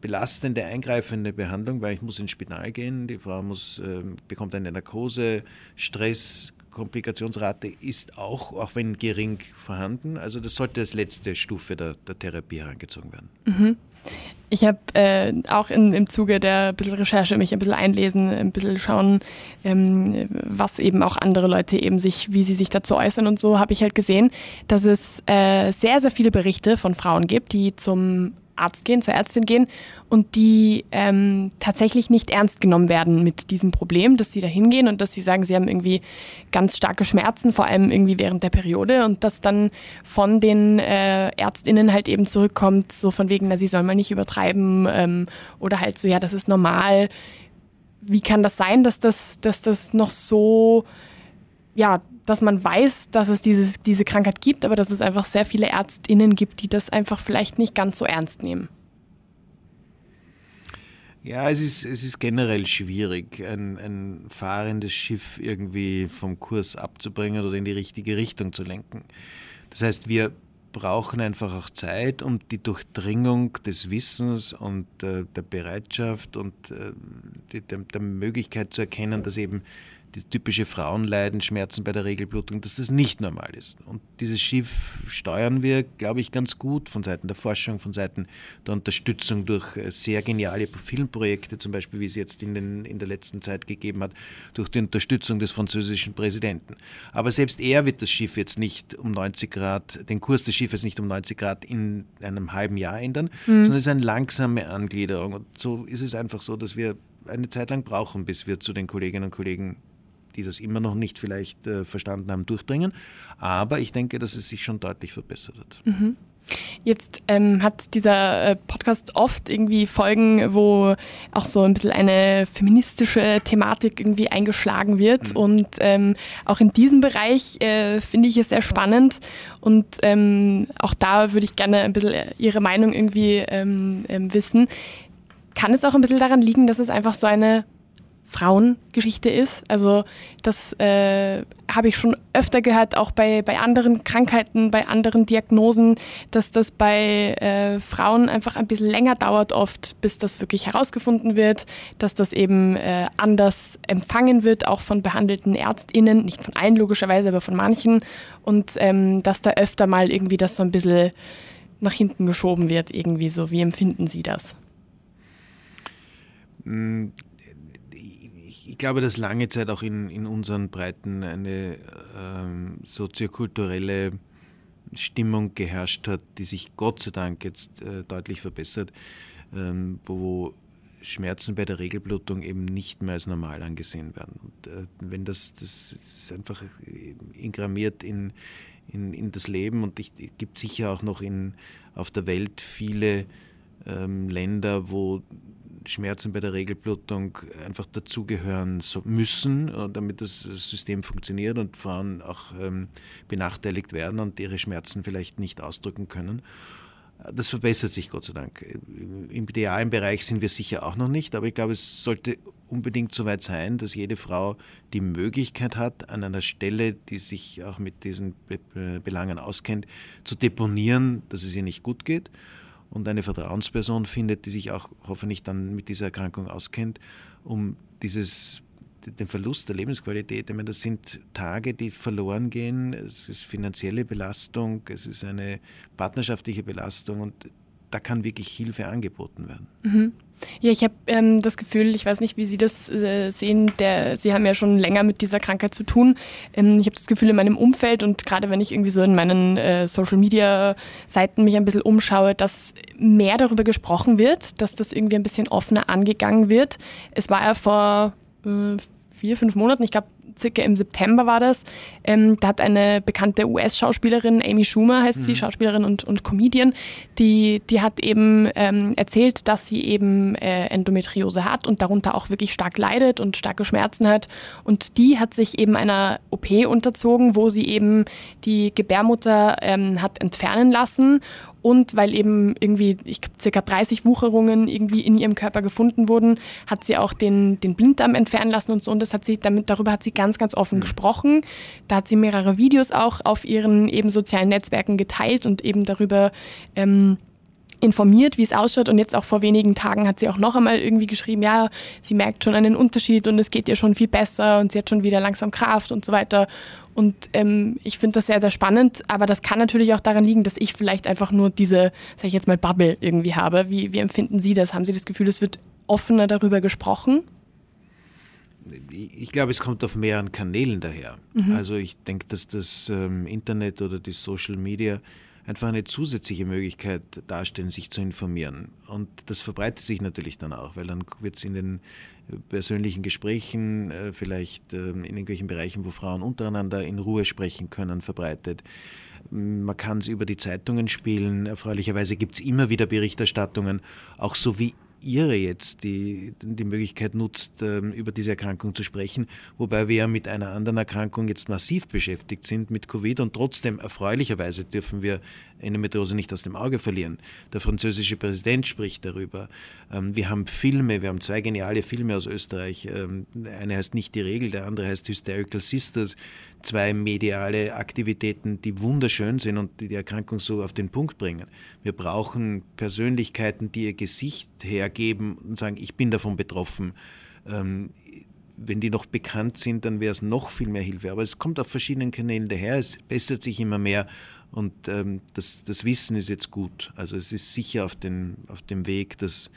belastende, eingreifende Behandlung, weil ich muss ins Spital gehen, die Frau muss, äh, bekommt eine Narkose, Stress, Komplikationsrate ist auch, auch wenn gering, vorhanden. Also das sollte als letzte Stufe der, der Therapie herangezogen werden. Mhm. Ich habe äh, auch in, im Zuge der bisschen Recherche mich ein bisschen einlesen, ein bisschen schauen, ähm, was eben auch andere Leute eben sich, wie sie sich dazu äußern und so, habe ich halt gesehen, dass es äh, sehr, sehr viele Berichte von Frauen gibt, die zum Arzt gehen, zur Ärztin gehen und die ähm, tatsächlich nicht ernst genommen werden mit diesem Problem, dass sie da hingehen und dass sie sagen, sie haben irgendwie ganz starke Schmerzen, vor allem irgendwie während der Periode und dass dann von den äh, Ärztinnen halt eben zurückkommt, so von wegen, na, sie sollen mal nicht übertreiben ähm, oder halt so, ja, das ist normal. Wie kann das sein, dass das, dass das noch so, ja, dass man weiß, dass es dieses, diese Krankheit gibt, aber dass es einfach sehr viele Ärztinnen gibt, die das einfach vielleicht nicht ganz so ernst nehmen. Ja, es ist, es ist generell schwierig, ein, ein fahrendes Schiff irgendwie vom Kurs abzubringen oder in die richtige Richtung zu lenken. Das heißt, wir brauchen einfach auch Zeit, um die Durchdringung des Wissens und äh, der Bereitschaft und äh, die, der, der Möglichkeit zu erkennen, dass eben die typische Frauenleiden, Schmerzen bei der Regelblutung, dass das nicht normal ist. Und dieses Schiff steuern wir, glaube ich, ganz gut von Seiten der Forschung, von Seiten der Unterstützung durch äh, sehr geniale Filmprojekte, zum Beispiel, wie es jetzt in, den, in der letzten Zeit gegeben hat, durch die Unterstützung des französischen Präsidenten. Aber selbst er wird das Schiff jetzt nicht um 90 Grad, den Kurs des Schiffes nicht um 90 Grad in einem halben Jahr ändern, mhm. sondern es ist eine langsame Angliederung. Und so ist es einfach so, dass wir eine Zeit lang brauchen, bis wir zu den Kolleginnen und Kollegen die das immer noch nicht vielleicht äh, verstanden haben, durchdringen. Aber ich denke, dass es sich schon deutlich verbessert hat. Mhm. Jetzt ähm, hat dieser äh, Podcast oft irgendwie Folgen, wo auch so ein bisschen eine feministische Thematik irgendwie eingeschlagen wird. Mhm. Und ähm, auch in diesem Bereich äh, finde ich es sehr spannend. Und ähm, auch da würde ich gerne ein bisschen Ihre Meinung irgendwie ähm, ähm, wissen. Kann es auch ein bisschen daran liegen, dass es einfach so eine Frauengeschichte ist. Also das äh, habe ich schon öfter gehört, auch bei, bei anderen Krankheiten, bei anderen Diagnosen, dass das bei äh, Frauen einfach ein bisschen länger dauert oft, bis das wirklich herausgefunden wird, dass das eben äh, anders empfangen wird, auch von behandelten Ärztinnen, nicht von allen logischerweise, aber von manchen. Und ähm, dass da öfter mal irgendwie das so ein bisschen nach hinten geschoben wird, irgendwie so. Wie empfinden Sie das? Ich glaube, dass lange Zeit auch in, in unseren Breiten eine ähm, soziokulturelle Stimmung geherrscht hat, die sich Gott sei Dank jetzt äh, deutlich verbessert, ähm, wo Schmerzen bei der Regelblutung eben nicht mehr als normal angesehen werden. Und äh, wenn das, das ist einfach ingrammiert in, in, in das Leben und es gibt sicher auch noch in, auf der Welt viele ähm, Länder, wo Schmerzen bei der Regelblutung einfach dazugehören müssen, äh, damit das System funktioniert und Frauen auch ähm, benachteiligt werden und ihre Schmerzen vielleicht nicht ausdrücken können. Das verbessert sich Gott sei Dank. Im idealen Bereich sind wir sicher auch noch nicht, aber ich glaube, es sollte unbedingt so weit sein, dass jede Frau die Möglichkeit hat, an einer Stelle, die sich auch mit diesen Belangen auskennt, zu deponieren, dass es ihr nicht gut geht und eine Vertrauensperson findet, die sich auch hoffentlich dann mit dieser Erkrankung auskennt, um dieses den Verlust der Lebensqualität, ich meine, das sind Tage, die verloren gehen, es ist finanzielle Belastung, es ist eine partnerschaftliche Belastung und da kann wirklich Hilfe angeboten werden. Mhm. Ja, ich habe ähm, das Gefühl, ich weiß nicht, wie Sie das äh, sehen, der, Sie haben ja schon länger mit dieser Krankheit zu tun. Ähm, ich habe das Gefühl in meinem Umfeld und gerade wenn ich irgendwie so in meinen äh, Social-Media-Seiten mich ein bisschen umschaue, dass mehr darüber gesprochen wird, dass das irgendwie ein bisschen offener angegangen wird. Es war ja vor äh, vier, fünf Monaten, ich glaube circa im September war das. Ähm, da hat eine bekannte US-Schauspielerin, Amy Schumer heißt mhm. sie, Schauspielerin und, und Comedian, die, die hat eben ähm, erzählt, dass sie eben äh, Endometriose hat und darunter auch wirklich stark leidet und starke Schmerzen hat. Und die hat sich eben einer OP unterzogen, wo sie eben die Gebärmutter ähm, hat entfernen lassen und weil eben irgendwie, ich glaube, circa 30 Wucherungen irgendwie in ihrem Körper gefunden wurden, hat sie auch den, den Blinddarm entfernen lassen und so. Und das hat sie, damit, darüber hat sie ganz, ganz offen mhm. gesprochen. Da hat sie mehrere Videos auch auf ihren eben sozialen Netzwerken geteilt und eben darüber ähm, informiert, wie es ausschaut. Und jetzt auch vor wenigen Tagen hat sie auch noch einmal irgendwie geschrieben, ja, sie merkt schon einen Unterschied und es geht ihr schon viel besser und sie hat schon wieder langsam Kraft und so weiter. Und ähm, ich finde das sehr, sehr spannend, aber das kann natürlich auch daran liegen, dass ich vielleicht einfach nur diese, sag ich jetzt mal, Bubble irgendwie habe. Wie, wie empfinden Sie das? Haben Sie das Gefühl, es wird offener darüber gesprochen? Ich glaube, es kommt auf mehreren Kanälen daher. Mhm. Also ich denke, dass das ähm, Internet oder die Social Media einfach eine zusätzliche Möglichkeit darstellen, sich zu informieren. Und das verbreitet sich natürlich dann auch, weil dann wird es in den persönlichen Gesprächen, äh, vielleicht ähm, in irgendwelchen Bereichen, wo Frauen untereinander in Ruhe sprechen können, verbreitet. Man kann es über die Zeitungen spielen. Erfreulicherweise gibt es immer wieder Berichterstattungen, auch so wie Ihre jetzt die, die Möglichkeit nutzt, ähm, über diese Erkrankung zu sprechen, wobei wir ja mit einer anderen Erkrankung jetzt massiv beschäftigt sind, mit Covid und trotzdem erfreulicherweise dürfen wir Endometriose nicht aus dem Auge verlieren. Der französische Präsident spricht darüber. Ähm, wir haben Filme, wir haben zwei geniale Filme aus Österreich. Ähm, der eine heißt Nicht die Regel, der andere heißt Hysterical Sisters. Zwei mediale Aktivitäten, die wunderschön sind und die die Erkrankung so auf den Punkt bringen. Wir brauchen Persönlichkeiten, die ihr Gesicht hergeben und sagen, ich bin davon betroffen ähm, wenn die noch bekannt sind, dann wäre es noch viel mehr Hilfe. Aber es kommt auf verschiedenen Kanälen daher, es bessert sich immer mehr und ähm, das, das Wissen ist jetzt gut. Also es ist sicher auf, den, auf dem Weg, dass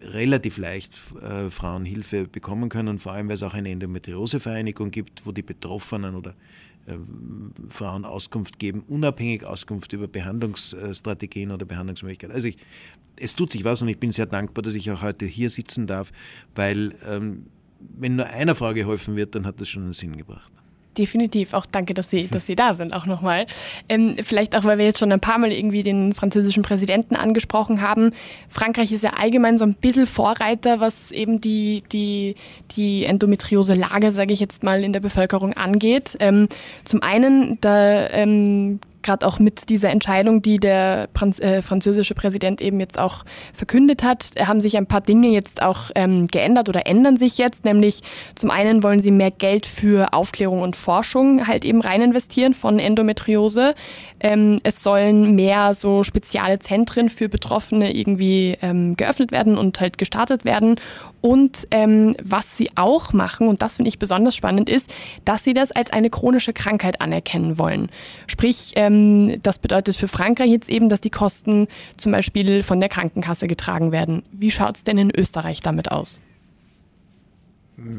relativ leicht äh, Frauen Hilfe bekommen können, vor allem weil es auch eine Endometriosevereinigung gibt, wo die Betroffenen oder Frauen Auskunft geben, unabhängig Auskunft über Behandlungsstrategien oder Behandlungsmöglichkeiten. Also ich, es tut sich was und ich bin sehr dankbar, dass ich auch heute hier sitzen darf, weil ähm, wenn nur einer Frau geholfen wird, dann hat das schon einen Sinn gebracht. Definitiv, auch danke, dass Sie, dass Sie da sind, auch nochmal. Ähm, vielleicht auch, weil wir jetzt schon ein paar Mal irgendwie den französischen Präsidenten angesprochen haben. Frankreich ist ja allgemein so ein bisschen Vorreiter, was eben die, die, die Endometriose-Lage, sage ich jetzt mal, in der Bevölkerung angeht. Ähm, zum einen, da ähm, gerade auch mit dieser Entscheidung, die der Franz äh, französische Präsident eben jetzt auch verkündet hat, haben sich ein paar Dinge jetzt auch ähm, geändert oder ändern sich jetzt. Nämlich zum einen wollen sie mehr Geld für Aufklärung und Forschung halt eben rein investieren von Endometriose. Ähm, es sollen mehr so spezielle Zentren für Betroffene irgendwie ähm, geöffnet werden und halt gestartet werden. Und ähm, was sie auch machen, und das finde ich besonders spannend, ist, dass sie das als eine chronische Krankheit anerkennen wollen. Sprich, ähm, das bedeutet für Frankreich jetzt eben, dass die Kosten zum Beispiel von der Krankenkasse getragen werden. Wie schaut es denn in Österreich damit aus?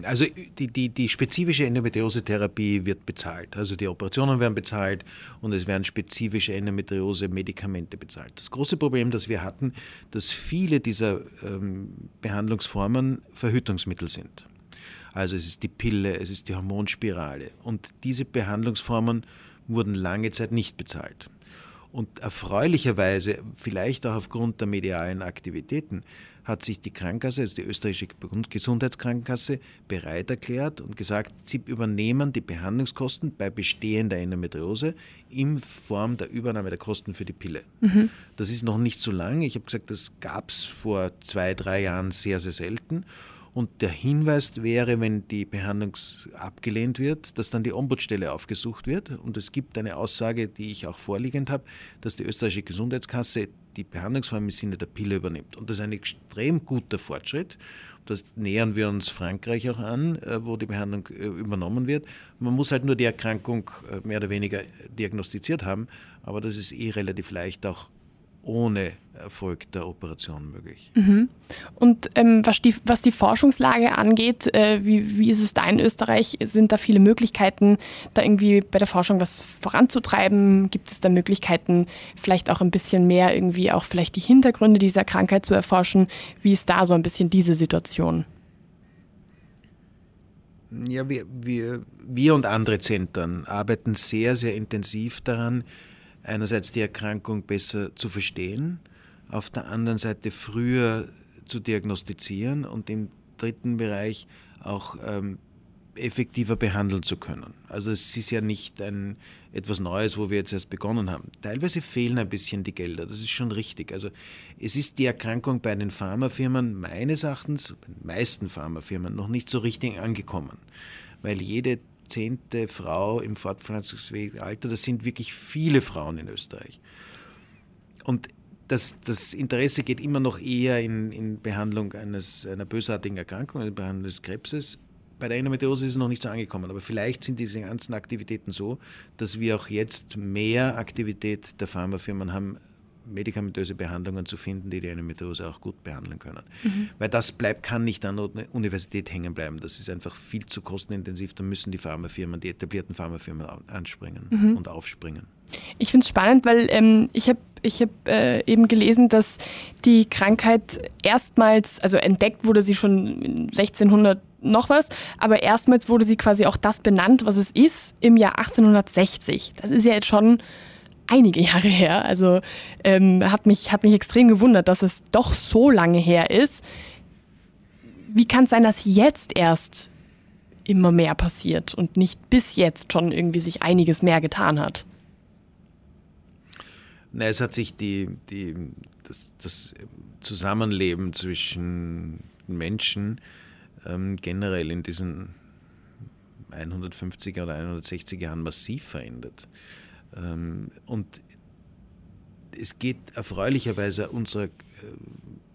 Also die, die, die spezifische Endometriose-Therapie wird bezahlt. Also die Operationen werden bezahlt und es werden spezifische Endometriose-Medikamente bezahlt. Das große Problem, das wir hatten, dass viele dieser ähm, Behandlungsformen Verhütungsmittel sind. Also es ist die Pille, es ist die Hormonspirale. Und diese Behandlungsformen wurden lange Zeit nicht bezahlt. Und erfreulicherweise, vielleicht auch aufgrund der medialen Aktivitäten, hat sich die Krankenkasse, also die österreichische Gesundheitskrankenkasse, bereit erklärt und gesagt, sie übernehmen die Behandlungskosten bei bestehender Endometriose in Form der Übernahme der Kosten für die Pille. Mhm. Das ist noch nicht so lang. Ich habe gesagt, das gab es vor zwei, drei Jahren sehr, sehr selten. Und der Hinweis wäre, wenn die Behandlung abgelehnt wird, dass dann die Ombudsstelle aufgesucht wird. Und es gibt eine Aussage, die ich auch vorliegend habe, dass die österreichische Gesundheitskasse die Behandlungsform im Sinne der Pille übernimmt. Und das ist ein extrem guter Fortschritt. Das nähern wir uns Frankreich auch an, äh, wo die Behandlung äh, übernommen wird. Man muss halt nur die Erkrankung äh, mehr oder weniger diagnostiziert haben, aber das ist eh relativ leicht auch ohne Erfolg der Operation möglich. Mhm. Und ähm, was, die, was, die, Forschungslage angeht, äh, wie, wie, ist es da in Österreich? Sind da viele Möglichkeiten, da irgendwie bei der Forschung was voranzutreiben? Gibt es da Möglichkeiten, vielleicht auch ein bisschen mehr irgendwie auch vielleicht die Hintergründe dieser Krankheit zu erforschen? Wie ist da so ein bisschen diese Situation? Ja, wir, wir, wir und andere Zentren arbeiten sehr, sehr intensiv daran, einerseits die Erkrankung besser zu verstehen, auf der anderen Seite früher zu diagnostizieren und im dritten Bereich auch ähm, effektiver behandeln zu können. Also es ist ja nicht ein, etwas Neues, wo wir jetzt erst begonnen haben. Teilweise fehlen ein bisschen die Gelder, das ist schon richtig. Also es ist die Erkrankung bei den Pharmafirmen meines Erachtens, bei den meisten Pharmafirmen, noch nicht so richtig angekommen, weil jede zehnte Frau im fortpflanzungsfähigen Alter. Das sind wirklich viele Frauen in Österreich. Und das, das Interesse geht immer noch eher in, in Behandlung eines, einer bösartigen Erkrankung, in Behandlung des Krebses. Bei der Endometriose ist es noch nicht so angekommen, aber vielleicht sind diese ganzen Aktivitäten so, dass wir auch jetzt mehr Aktivität der Pharmafirmen haben, medikamentöse Behandlungen zu finden, die die Endometriose auch gut behandeln können. Mhm. Weil das bleibt, kann nicht an der Universität hängen bleiben. Das ist einfach viel zu kostenintensiv. Da müssen die Pharmafirmen, die etablierten Pharmafirmen anspringen mhm. und aufspringen. Ich finde es spannend, weil ähm, ich habe ich hab, äh, eben gelesen, dass die Krankheit erstmals, also entdeckt wurde sie schon 1600 noch was, aber erstmals wurde sie quasi auch das benannt, was es ist, im Jahr 1860. Das ist ja jetzt schon einige Jahre her. Also ähm, hat, mich, hat mich extrem gewundert, dass es doch so lange her ist. Wie kann es sein, dass jetzt erst immer mehr passiert und nicht bis jetzt schon irgendwie sich einiges mehr getan hat? Na, es hat sich die, die, das, das Zusammenleben zwischen Menschen ähm, generell in diesen 150er oder 160er Jahren massiv verändert. Ähm, und es geht erfreulicherweise unserer äh,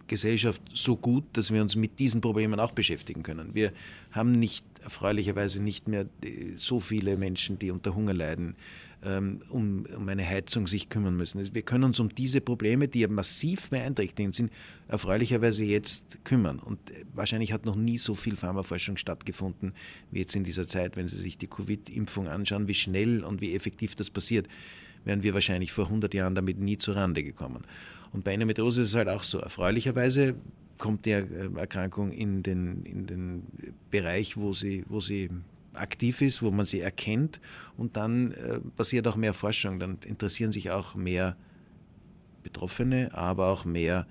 Gesellschaft so gut, dass wir uns mit diesen Problemen auch beschäftigen können. Wir haben nicht erfreulicherweise nicht mehr so viele Menschen, die unter Hunger leiden, ähm, um, um eine Heizung sich kümmern müssen. Wir können uns um diese Probleme, die ja massiv beeinträchtigend sind, erfreulicherweise jetzt kümmern. Und äh, wahrscheinlich hat noch nie so viel Pharmaforschung stattgefunden wie jetzt in dieser Zeit, wenn Sie sich die Covid-Impfung anschauen, wie schnell und wie effektiv das passiert, wären wir wahrscheinlich vor 100 Jahren damit nie zu Rande gekommen. Und bei Endometriose ist es halt auch so. Erfreulicherweise kommt die Erkrankung in den, in den Bereich, wo sie, wo sie aktiv ist, wo man sie erkennt und dann äh, passiert auch mehr Forschung, dann interessieren sich auch mehr Betroffene, aber auch mehr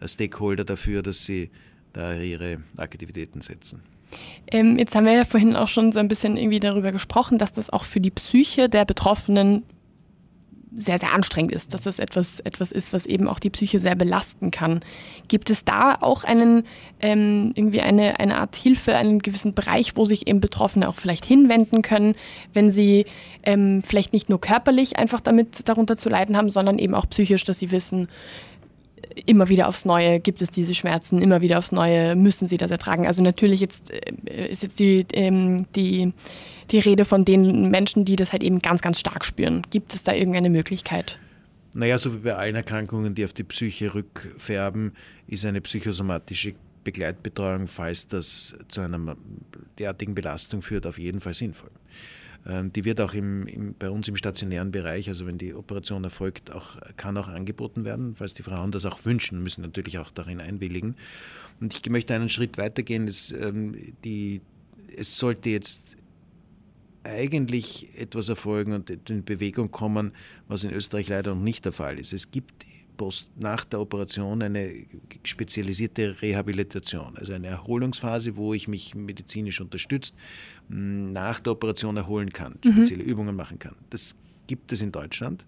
äh, Stakeholder dafür, dass sie da ihre Aktivitäten setzen. Ähm, jetzt haben wir ja vorhin auch schon so ein bisschen irgendwie darüber gesprochen, dass das auch für die Psyche der Betroffenen sehr, sehr anstrengend ist, dass das etwas, etwas ist, was eben auch die Psyche sehr belasten kann. Gibt es da auch einen, ähm, irgendwie eine, eine Art Hilfe, einen gewissen Bereich, wo sich eben Betroffene auch vielleicht hinwenden können, wenn sie ähm, vielleicht nicht nur körperlich einfach damit darunter zu leiden haben, sondern eben auch psychisch, dass sie wissen, immer wieder aufs Neue gibt es diese Schmerzen, immer wieder aufs Neue müssen sie das ertragen. Also natürlich jetzt äh, ist jetzt die, ähm, die, die Rede von den Menschen, die das halt eben ganz, ganz stark spüren. Gibt es da irgendeine Möglichkeit? Naja, so wie bei allen Erkrankungen, die auf die Psyche rückfärben, ist eine psychosomatische Begleitbetreuung, falls das zu einer derartigen Belastung führt, auf jeden Fall sinnvoll. Ähm, die wird auch im, im, bei uns im stationären Bereich, also wenn die Operation erfolgt, auch, kann auch angeboten werden, falls die Frauen das auch wünschen, müssen natürlich auch darin einwilligen. Und ich möchte einen Schritt weitergehen. Das, ähm, die, es sollte jetzt eigentlich etwas erfolgen und in Bewegung kommen, was in Österreich leider noch nicht der Fall ist. Es gibt post, nach der Operation eine spezialisierte Rehabilitation, also eine Erholungsphase, wo ich mich medizinisch unterstützt nach der Operation erholen kann, mhm. spezielle mhm. Übungen machen kann. Das gibt es in Deutschland.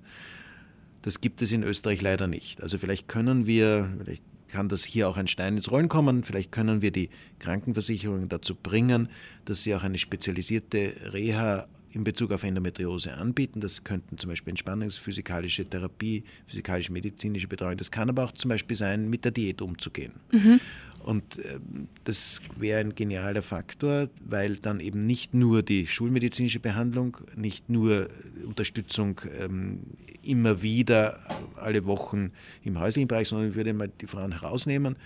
Das gibt es in Österreich leider nicht. Also vielleicht können wir, vielleicht kann das hier auch ein Stein ins Rollen kommen. Vielleicht können wir die Krankenversicherungen dazu bringen, dass sie auch eine spezialisierte Reha in Bezug auf Endometriose anbieten. Das könnten zum Beispiel entspannungsphysikalische Therapie, physikalisch-medizinische Betreuung. Das kann aber auch zum Beispiel sein, mit der Diät umzugehen. Mhm. Und äh, das wäre ein genialer Faktor, weil dann eben nicht nur die schulmedizinische Behandlung, nicht nur Unterstützung ähm, immer wieder alle Wochen im häuslichen Bereich, sondern ich würde mal die Frauen herausnehmen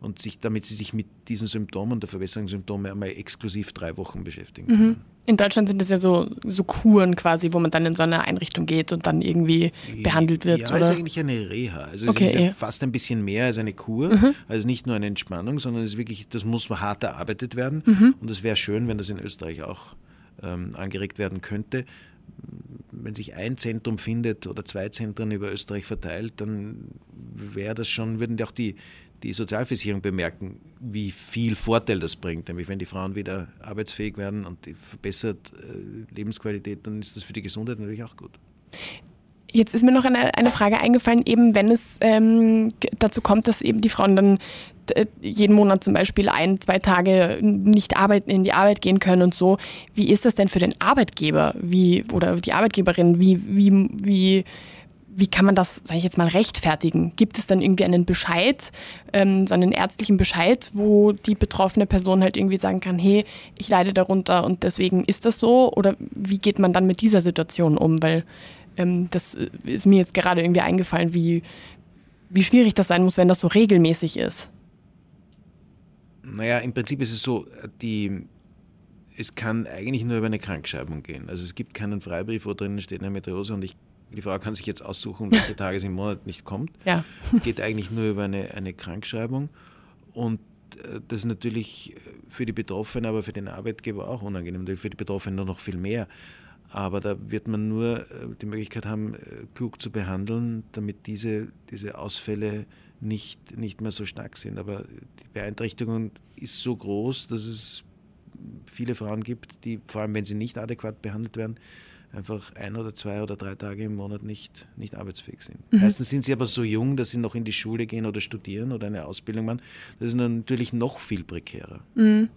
und sich, damit sie sich mit diesen Symptomen, der Verwässerungssymptome einmal exklusiv drei Wochen beschäftigen können. Mhm. In Deutschland sind das ja so, so Kuren quasi, wo man dann in so eine Einrichtung geht und dann irgendwie behandelt wird. Ja, oder? ist eigentlich eine Reha. Also es okay, ist ja fast ein bisschen mehr als eine Kur. Mhm. Also nicht nur eine Entspannung, sondern es ist wirklich, das muss hart erarbeitet werden. Mhm. Und es wäre schön, wenn das in Österreich auch ähm, angeregt werden könnte wenn sich ein Zentrum findet oder zwei Zentren über Österreich verteilt, dann wäre das schon, würden auch die, die Sozialversicherung bemerken, wie viel Vorteil das bringt. Nämlich wenn die Frauen wieder arbeitsfähig werden und die verbessert äh, Lebensqualität, dann ist das für die Gesundheit natürlich auch gut. Jetzt ist mir noch eine, eine Frage eingefallen, eben wenn es ähm, dazu kommt, dass eben die Frauen dann äh, jeden Monat zum Beispiel ein, zwei Tage nicht arbeiten, in die Arbeit gehen können und so. Wie ist das denn für den Arbeitgeber wie, oder die Arbeitgeberin? Wie, wie, wie wie kann man das, sage ich jetzt mal, rechtfertigen? Gibt es dann irgendwie einen Bescheid, ähm, so einen ärztlichen Bescheid, wo die betroffene Person halt irgendwie sagen kann, hey, ich leide darunter und deswegen ist das so? Oder wie geht man dann mit dieser Situation um? Weil ähm, das ist mir jetzt gerade irgendwie eingefallen, wie, wie schwierig das sein muss, wenn das so regelmäßig ist. Naja, im Prinzip ist es so, die, es kann eigentlich nur über eine Krankschreibung gehen. Also es gibt keinen Freibrief, wo drinnen steht eine Meteorose und ich die Frau kann sich jetzt aussuchen, welche Tage es im Monat nicht kommt. Ja. Geht eigentlich nur über eine, eine Krankschreibung. Und äh, das ist natürlich für die Betroffenen, aber für den Arbeitgeber auch unangenehm. Für die Betroffenen noch viel mehr. Aber da wird man nur äh, die Möglichkeit haben, äh, klug zu behandeln, damit diese, diese Ausfälle nicht, nicht mehr so stark sind. Aber die Beeinträchtigung ist so groß, dass es viele Frauen gibt, die, vor allem wenn sie nicht adäquat behandelt werden, einfach ein oder zwei oder drei Tage im Monat nicht, nicht arbeitsfähig sind. Mhm. Meistens sind sie aber so jung, dass sie noch in die Schule gehen oder studieren oder eine Ausbildung machen. Das ist natürlich noch viel prekärer. Mhm.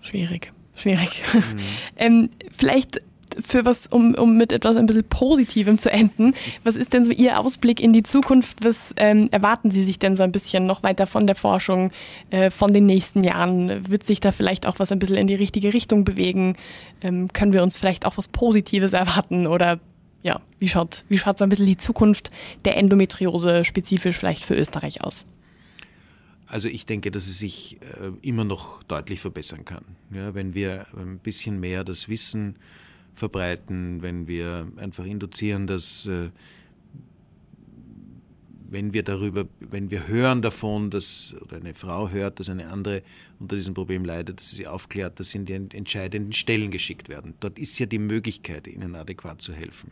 Schwierig, schwierig. Mhm. [LAUGHS] ähm, vielleicht für was, um, um mit etwas ein bisschen Positivem zu enden. Was ist denn so Ihr Ausblick in die Zukunft? Was ähm, erwarten Sie sich denn so ein bisschen noch weiter von der Forschung, äh, von den nächsten Jahren? Wird sich da vielleicht auch was ein bisschen in die richtige Richtung bewegen? Ähm, können wir uns vielleicht auch was Positives erwarten? Oder ja, wie schaut, wie schaut so ein bisschen die Zukunft der Endometriose spezifisch vielleicht für Österreich aus? Also ich denke, dass es sich äh, immer noch deutlich verbessern kann. Ja, wenn wir ein bisschen mehr das Wissen verbreiten, wenn wir einfach induzieren, dass äh, wenn wir darüber, wenn wir hören davon, dass oder eine Frau hört, dass eine andere unter diesem Problem leidet, dass sie sie aufklärt, dass sie in die entscheidenden Stellen geschickt werden. Dort ist ja die Möglichkeit, ihnen adäquat zu helfen.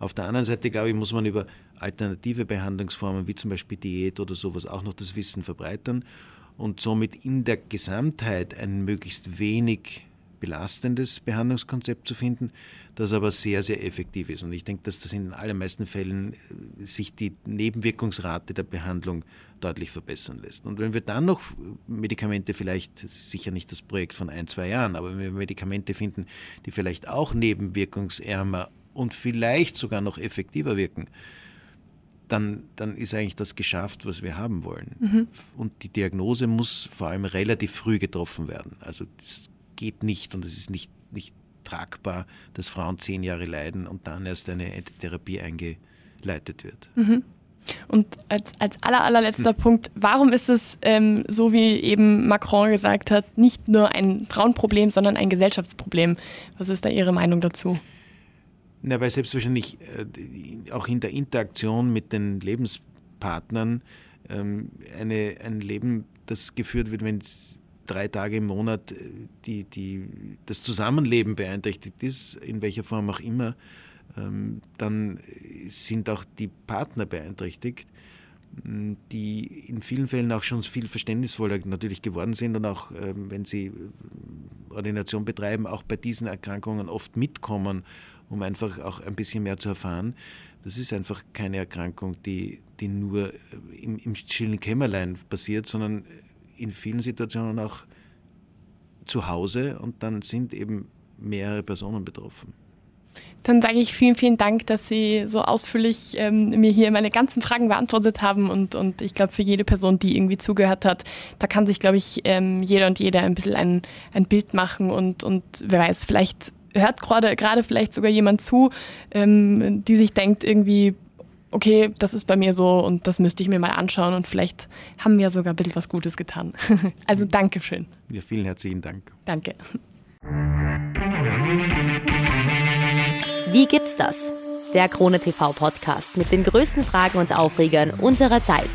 Auf der anderen Seite, glaube ich, muss man über alternative Behandlungsformen wie zum Beispiel Diät oder sowas auch noch das Wissen verbreitern und somit in der Gesamtheit ein möglichst wenig belastendes Behandlungskonzept zu finden, das aber sehr, sehr effektiv ist. Und ich denke, dass das in den allermeisten Fällen äh, sich die Nebenwirkungsrate der Behandlung deutlich verbessern lässt. Und wenn wir dann noch Medikamente vielleicht, sicher nicht das Projekt von ein, zwei Jahren, aber wenn wir Medikamente finden, die vielleicht auch nebenwirkungsärmer und vielleicht sogar noch effektiver wirken, dann, dann ist eigentlich das geschafft, was wir haben wollen. Mhm. Und die Diagnose muss vor allem relativ früh getroffen werden. Also das geht nicht und es ist nicht, nicht tragbar, dass Frauen zehn Jahre leiden und dann erst eine Therapie eingeleitet wird. Mhm. Und als, als aller, allerletzter hm. Punkt, warum ist es, ähm, so wie eben Macron gesagt hat, nicht nur ein Frauenproblem, sondern ein Gesellschaftsproblem? Was ist da Ihre Meinung dazu? Na, weil selbstverständlich äh, auch in der Interaktion mit den Lebenspartnern ähm, eine, ein Leben, das geführt wird, wenn drei Tage im Monat äh, die, die, das Zusammenleben beeinträchtigt ist, in welcher Form auch immer, ähm, dann sind auch die Partner beeinträchtigt, die in vielen Fällen auch schon viel verständnisvoller natürlich geworden sind und auch, ähm, wenn sie äh, Ordination betreiben, auch bei diesen Erkrankungen oft mitkommen, um einfach auch ein bisschen mehr zu erfahren. Das ist einfach keine Erkrankung, die, die nur äh, im, im stillen Kämmerlein passiert, sondern in vielen Situationen auch zu Hause und dann sind eben mehrere Personen betroffen. Dann sage ich vielen, vielen Dank, dass Sie so ausführlich ähm, mir hier meine ganzen Fragen beantwortet haben. Und, und ich glaube, für jede Person, die irgendwie zugehört hat, da kann sich, glaube ich, ähm, jeder und jede ein bisschen ein, ein Bild machen. Und, und wer weiß, vielleicht hört gerade, gerade vielleicht sogar jemand zu, ähm, die sich denkt, irgendwie, okay, das ist bei mir so und das müsste ich mir mal anschauen und vielleicht haben wir sogar ein bisschen was Gutes getan. [LAUGHS] also Dankeschön. Ja, vielen herzlichen Dank. Danke. Wie gibt's das? Der Krone TV Podcast mit den größten Fragen und Aufregern unserer Zeit.